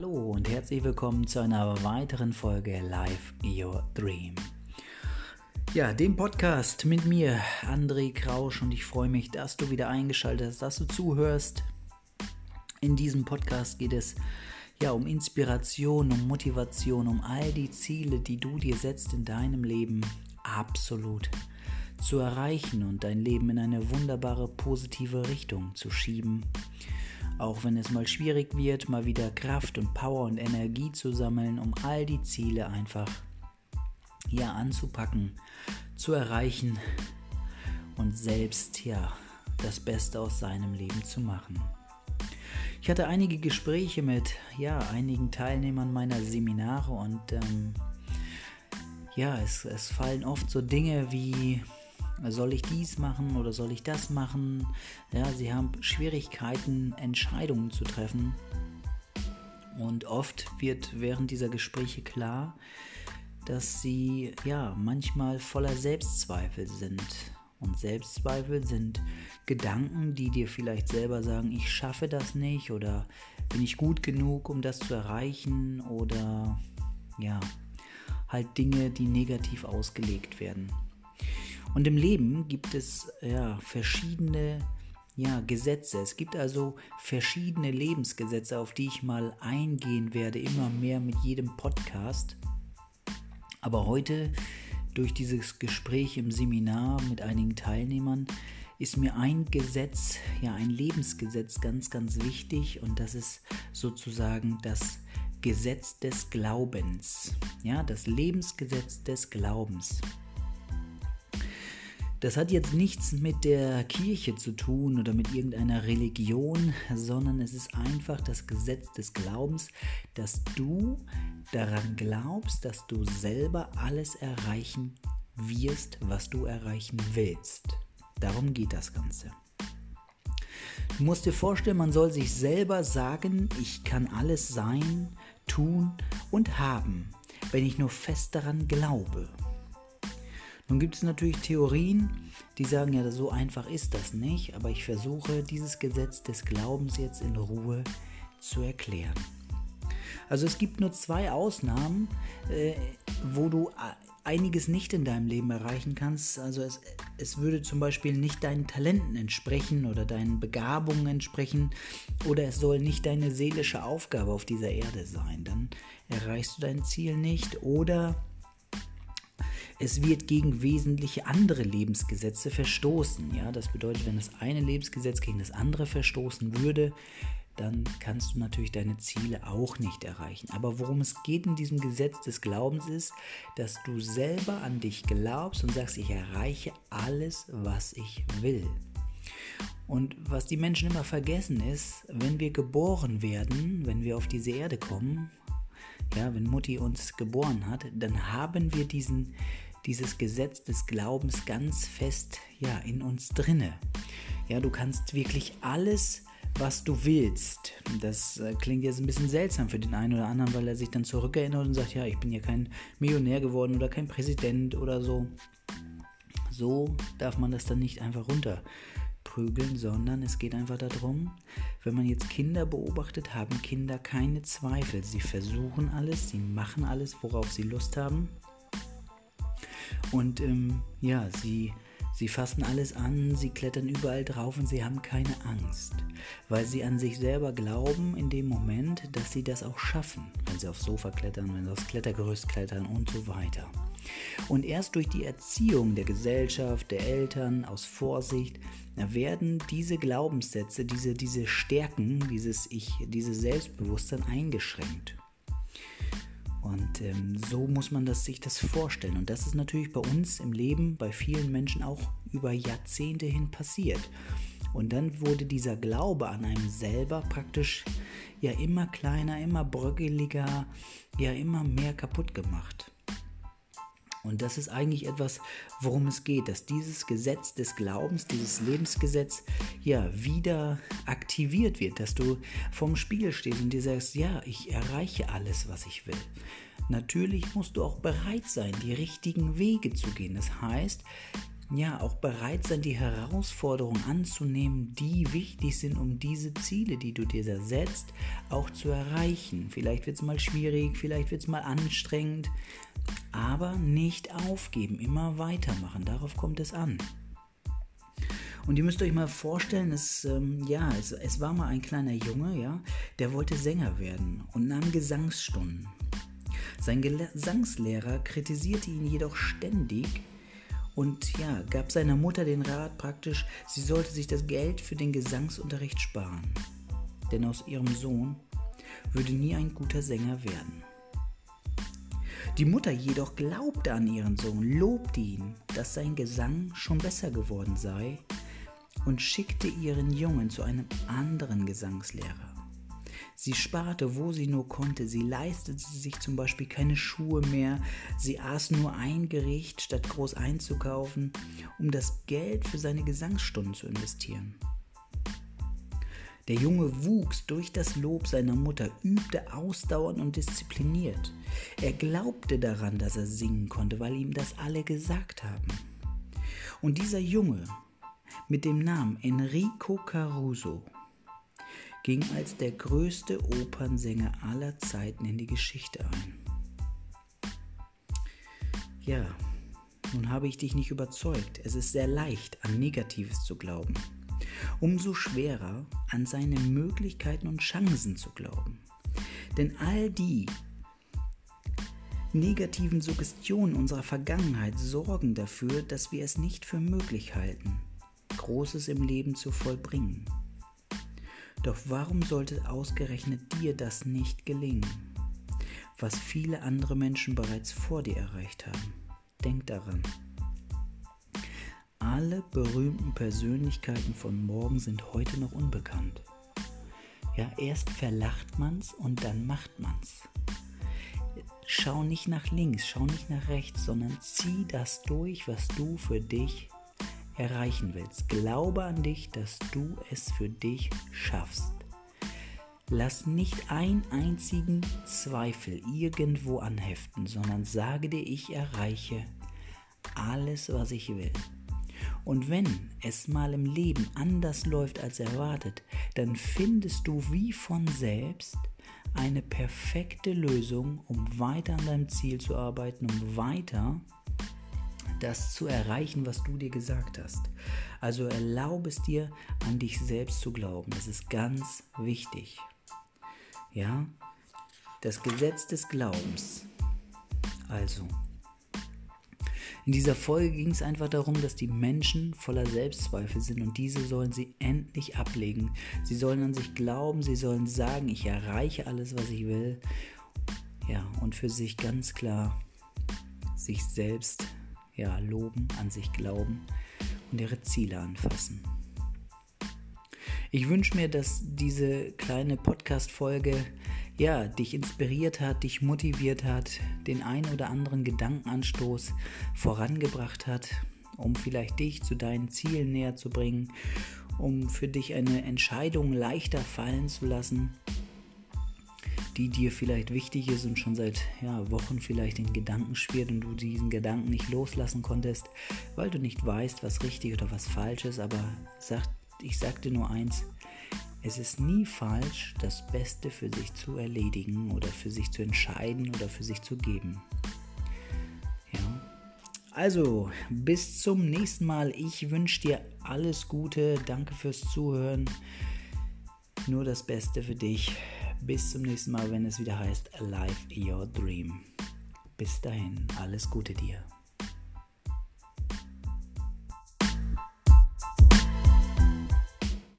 Hallo und herzlich willkommen zu einer weiteren Folge Live Your Dream. Ja, dem Podcast mit mir, André Krausch, und ich freue mich, dass du wieder eingeschaltet hast, dass du zuhörst. In diesem Podcast geht es ja um Inspiration, um Motivation, um all die Ziele, die du dir setzt in deinem Leben, absolut zu erreichen und dein Leben in eine wunderbare positive Richtung zu schieben. Auch wenn es mal schwierig wird, mal wieder Kraft und Power und Energie zu sammeln, um all die Ziele einfach hier anzupacken, zu erreichen und selbst ja das Beste aus seinem Leben zu machen. Ich hatte einige Gespräche mit ja einigen Teilnehmern meiner Seminare und ähm, ja es, es fallen oft so Dinge wie soll ich dies machen oder soll ich das machen? Ja, sie haben Schwierigkeiten, Entscheidungen zu treffen. Und oft wird während dieser Gespräche klar, dass sie ja manchmal voller Selbstzweifel sind. Und Selbstzweifel sind Gedanken, die dir vielleicht selber sagen, ich schaffe das nicht oder bin ich gut genug, um das zu erreichen oder ja, halt Dinge, die negativ ausgelegt werden. Und im Leben gibt es ja, verschiedene ja, Gesetze. Es gibt also verschiedene Lebensgesetze, auf die ich mal eingehen werde, immer mehr mit jedem Podcast. Aber heute, durch dieses Gespräch im Seminar mit einigen Teilnehmern, ist mir ein Gesetz, ja ein Lebensgesetz ganz, ganz wichtig und das ist sozusagen das Gesetz des Glaubens. Ja, das Lebensgesetz des Glaubens. Das hat jetzt nichts mit der Kirche zu tun oder mit irgendeiner Religion, sondern es ist einfach das Gesetz des Glaubens, dass du daran glaubst, dass du selber alles erreichen wirst, was du erreichen willst. Darum geht das Ganze. Du musst dir vorstellen, man soll sich selber sagen, ich kann alles sein, tun und haben, wenn ich nur fest daran glaube. Nun gibt es natürlich Theorien, die sagen, ja, so einfach ist das nicht, aber ich versuche dieses Gesetz des Glaubens jetzt in Ruhe zu erklären. Also es gibt nur zwei Ausnahmen, äh, wo du einiges nicht in deinem Leben erreichen kannst. Also es, es würde zum Beispiel nicht deinen Talenten entsprechen oder deinen Begabungen entsprechen oder es soll nicht deine seelische Aufgabe auf dieser Erde sein. Dann erreichst du dein Ziel nicht oder es wird gegen wesentliche andere Lebensgesetze verstoßen. Ja, das bedeutet, wenn das eine Lebensgesetz gegen das andere verstoßen würde, dann kannst du natürlich deine Ziele auch nicht erreichen. Aber worum es geht in diesem Gesetz des Glaubens ist, dass du selber an dich glaubst und sagst, ich erreiche alles, was ich will. Und was die Menschen immer vergessen ist, wenn wir geboren werden, wenn wir auf diese Erde kommen, ja, wenn Mutti uns geboren hat, dann haben wir diesen dieses Gesetz des Glaubens ganz fest ja, in uns drinne. Ja, du kannst wirklich alles, was du willst. Das äh, klingt jetzt ein bisschen seltsam für den einen oder anderen, weil er sich dann zurückerinnert und sagt, ja, ich bin ja kein Millionär geworden oder kein Präsident oder so. So darf man das dann nicht einfach runterprügeln, sondern es geht einfach darum, wenn man jetzt Kinder beobachtet, haben Kinder keine Zweifel. Sie versuchen alles, sie machen alles, worauf sie Lust haben. Und ähm, ja, sie, sie fassen alles an, sie klettern überall drauf und sie haben keine Angst, weil sie an sich selber glauben in dem Moment, dass sie das auch schaffen, wenn sie aufs Sofa klettern, wenn sie aufs Klettergerüst klettern und so weiter. Und erst durch die Erziehung der Gesellschaft, der Eltern, aus Vorsicht, werden diese Glaubenssätze, diese, diese Stärken, dieses Ich, dieses Selbstbewusstsein eingeschränkt. Und ähm, so muss man das, sich das vorstellen. Und das ist natürlich bei uns im Leben, bei vielen Menschen auch über Jahrzehnte hin passiert. Und dann wurde dieser Glaube an einem selber praktisch ja immer kleiner, immer bröckeliger, ja immer mehr kaputt gemacht. Und das ist eigentlich etwas, worum es geht, dass dieses Gesetz des Glaubens, dieses Lebensgesetz, ja, wieder aktiviert wird, dass du vorm Spiegel stehst und dir sagst, ja, ich erreiche alles, was ich will. Natürlich musst du auch bereit sein, die richtigen Wege zu gehen. Das heißt, ja auch bereit sein, die Herausforderungen anzunehmen, die wichtig sind, um diese Ziele, die du dir da setzt, auch zu erreichen. Vielleicht wird es mal schwierig, vielleicht wird es mal anstrengend, aber nicht aufgeben, immer weitermachen. Darauf kommt es an. Und ihr müsst euch mal vorstellen, es, ähm, ja, es, es war mal ein kleiner Junge, ja, der wollte Sänger werden und nahm Gesangsstunden. Sein Gesangslehrer kritisierte ihn jedoch ständig und ja, gab seiner Mutter den Rat praktisch, sie sollte sich das Geld für den Gesangsunterricht sparen. Denn aus ihrem Sohn würde nie ein guter Sänger werden. Die Mutter jedoch glaubte an ihren Sohn, lobte ihn, dass sein Gesang schon besser geworden sei und schickte ihren Jungen zu einem anderen Gesangslehrer. Sie sparte, wo sie nur konnte. Sie leistete sich zum Beispiel keine Schuhe mehr. Sie aß nur ein Gericht, statt groß einzukaufen, um das Geld für seine Gesangsstunden zu investieren. Der Junge wuchs durch das Lob seiner Mutter, übte ausdauernd und diszipliniert. Er glaubte daran, dass er singen konnte, weil ihm das alle gesagt haben. Und dieser Junge mit dem Namen Enrico Caruso ging als der größte Opernsänger aller Zeiten in die Geschichte ein. Ja, nun habe ich dich nicht überzeugt. Es ist sehr leicht, an Negatives zu glauben. Umso schwerer, an seine Möglichkeiten und Chancen zu glauben. Denn all die negativen Suggestionen unserer Vergangenheit sorgen dafür, dass wir es nicht für möglich halten, Großes im Leben zu vollbringen. Doch warum sollte ausgerechnet dir das nicht gelingen, was viele andere Menschen bereits vor dir erreicht haben? Denk daran. Alle berühmten Persönlichkeiten von morgen sind heute noch unbekannt. Ja, erst verlacht man's und dann macht man's. Schau nicht nach links, schau nicht nach rechts, sondern zieh das durch, was du für dich erreichen willst. Glaube an dich, dass du es für dich schaffst. Lass nicht einen einzigen Zweifel irgendwo anheften, sondern sage dir, ich erreiche alles, was ich will. Und wenn es mal im Leben anders läuft als erwartet, dann findest du wie von selbst eine perfekte Lösung, um weiter an deinem Ziel zu arbeiten, um weiter das zu erreichen, was du dir gesagt hast. Also erlaube es dir, an dich selbst zu glauben. Das ist ganz wichtig. Ja, das Gesetz des Glaubens. Also, in dieser Folge ging es einfach darum, dass die Menschen voller Selbstzweifel sind und diese sollen sie endlich ablegen. Sie sollen an sich glauben, sie sollen sagen, ich erreiche alles, was ich will. Ja, und für sich ganz klar sich selbst ja, loben, an sich glauben und ihre Ziele anfassen. Ich wünsche mir, dass diese kleine Podcast-Folge ja, dich inspiriert hat, dich motiviert hat, den ein oder anderen Gedankenanstoß vorangebracht hat, um vielleicht dich zu deinen Zielen näher zu bringen, um für dich eine Entscheidung leichter fallen zu lassen die dir vielleicht wichtig ist und schon seit ja, Wochen vielleicht in Gedanken schwirrt und du diesen Gedanken nicht loslassen konntest, weil du nicht weißt, was richtig oder was falsch ist. Aber sag, ich sag dir nur eins, es ist nie falsch, das Beste für sich zu erledigen oder für sich zu entscheiden oder für sich zu geben. Also, bis zum nächsten Mal. Ich wünsche dir alles Gute. Danke fürs Zuhören. Nur das Beste für dich. Bis zum nächsten Mal, wenn es wieder heißt Alive Your Dream. Bis dahin, alles Gute dir.